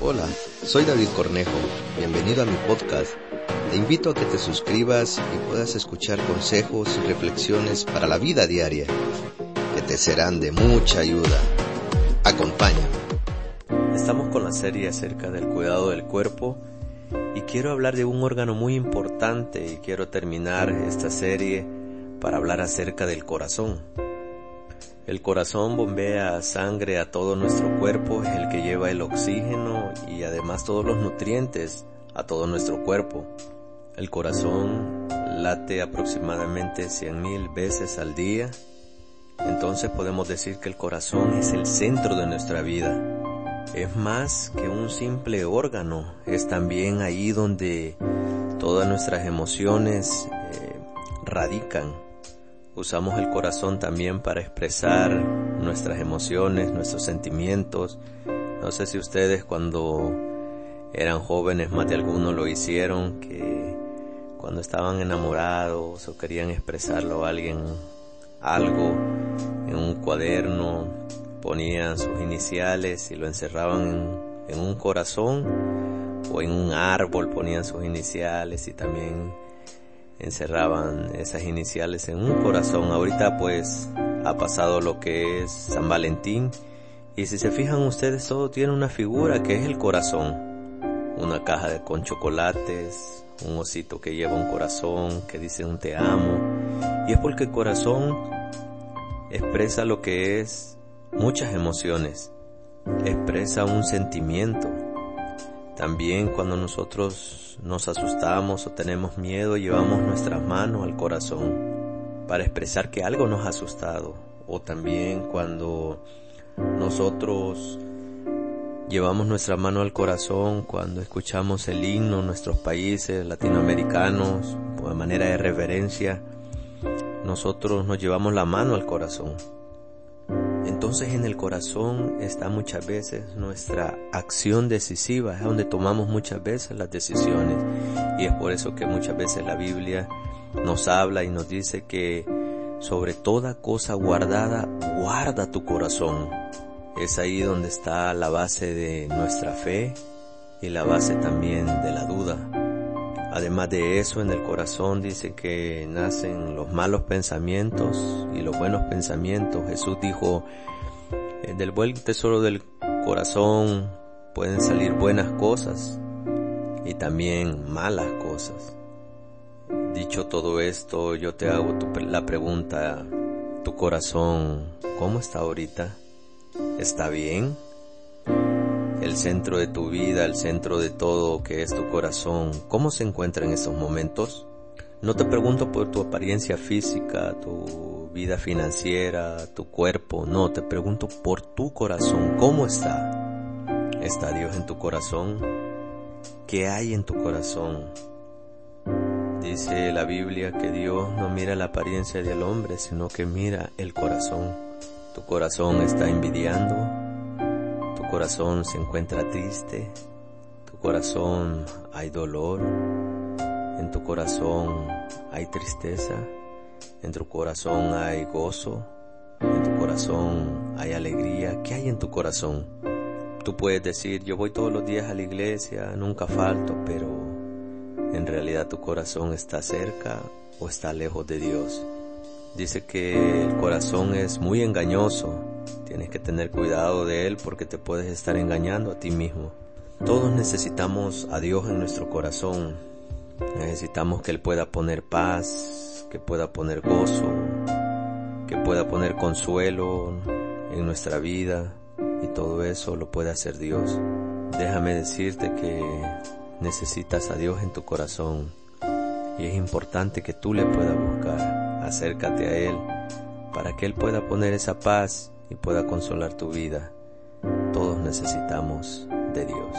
Hola, soy David Cornejo. Bienvenido a mi podcast. Te invito a que te suscribas y puedas escuchar consejos y reflexiones para la vida diaria que te serán de mucha ayuda. Acompáñame. Estamos con la serie acerca del cuidado del cuerpo y quiero hablar de un órgano muy importante y quiero terminar esta serie para hablar acerca del corazón. El corazón bombea sangre a todo nuestro cuerpo, es el que lleva el oxígeno y además todos los nutrientes a todo nuestro cuerpo. El corazón late aproximadamente 100.000 veces al día, entonces podemos decir que el corazón es el centro de nuestra vida. Es más que un simple órgano, es también ahí donde todas nuestras emociones eh, radican Usamos el corazón también para expresar nuestras emociones, nuestros sentimientos. No sé si ustedes cuando eran jóvenes, más de algunos lo hicieron, que cuando estaban enamorados o querían expresarlo a alguien algo en un cuaderno, ponían sus iniciales y lo encerraban en, en un corazón o en un árbol ponían sus iniciales y también encerraban esas iniciales en un corazón. Ahorita pues ha pasado lo que es San Valentín y si se fijan ustedes todo tiene una figura que es el corazón. Una caja de, con chocolates, un osito que lleva un corazón, que dice un te amo. Y es porque el corazón expresa lo que es muchas emociones, expresa un sentimiento, también cuando nosotros nos asustamos o tenemos miedo, llevamos nuestras manos al corazón para expresar que algo nos ha asustado. O también cuando nosotros llevamos nuestra mano al corazón, cuando escuchamos el himno en nuestros países latinoamericanos, de manera de reverencia, nosotros nos llevamos la mano al corazón. Entonces en el corazón está muchas veces nuestra acción decisiva, es donde tomamos muchas veces las decisiones. Y es por eso que muchas veces la Biblia nos habla y nos dice que sobre toda cosa guardada, guarda tu corazón. Es ahí donde está la base de nuestra fe y la base también de la duda. Además de eso, en el corazón dice que nacen los malos pensamientos y los buenos pensamientos. Jesús dijo, eh, del buen tesoro del corazón pueden salir buenas cosas y también malas cosas. Dicho todo esto, yo te hago la pregunta, ¿tu corazón cómo está ahorita? ¿Está bien? El centro de tu vida, el centro de todo que es tu corazón, ¿cómo se encuentra en esos momentos? No te pregunto por tu apariencia física, tu vida financiera, tu cuerpo, no, te pregunto por tu corazón, ¿cómo está? ¿Está Dios en tu corazón? ¿Qué hay en tu corazón? Dice la Biblia que Dios no mira la apariencia del hombre, sino que mira el corazón. ¿Tu corazón está envidiando? Corazón se encuentra triste, tu corazón hay dolor, en tu corazón hay tristeza, en tu corazón hay gozo, en tu corazón hay alegría. ¿Qué hay en tu corazón? Tú puedes decir, yo voy todos los días a la iglesia, nunca falto, pero en realidad tu corazón está cerca o está lejos de Dios. Dice que el corazón es muy engañoso Tienes que tener cuidado de él porque te puedes estar engañando a ti mismo. Todos necesitamos a Dios en nuestro corazón. Necesitamos que Él pueda poner paz, que pueda poner gozo, que pueda poner consuelo en nuestra vida y todo eso lo puede hacer Dios. Déjame decirte que necesitas a Dios en tu corazón y es importante que tú le puedas buscar. Acércate a Él para que Él pueda poner esa paz y pueda consolar tu vida. Todos necesitamos de Dios.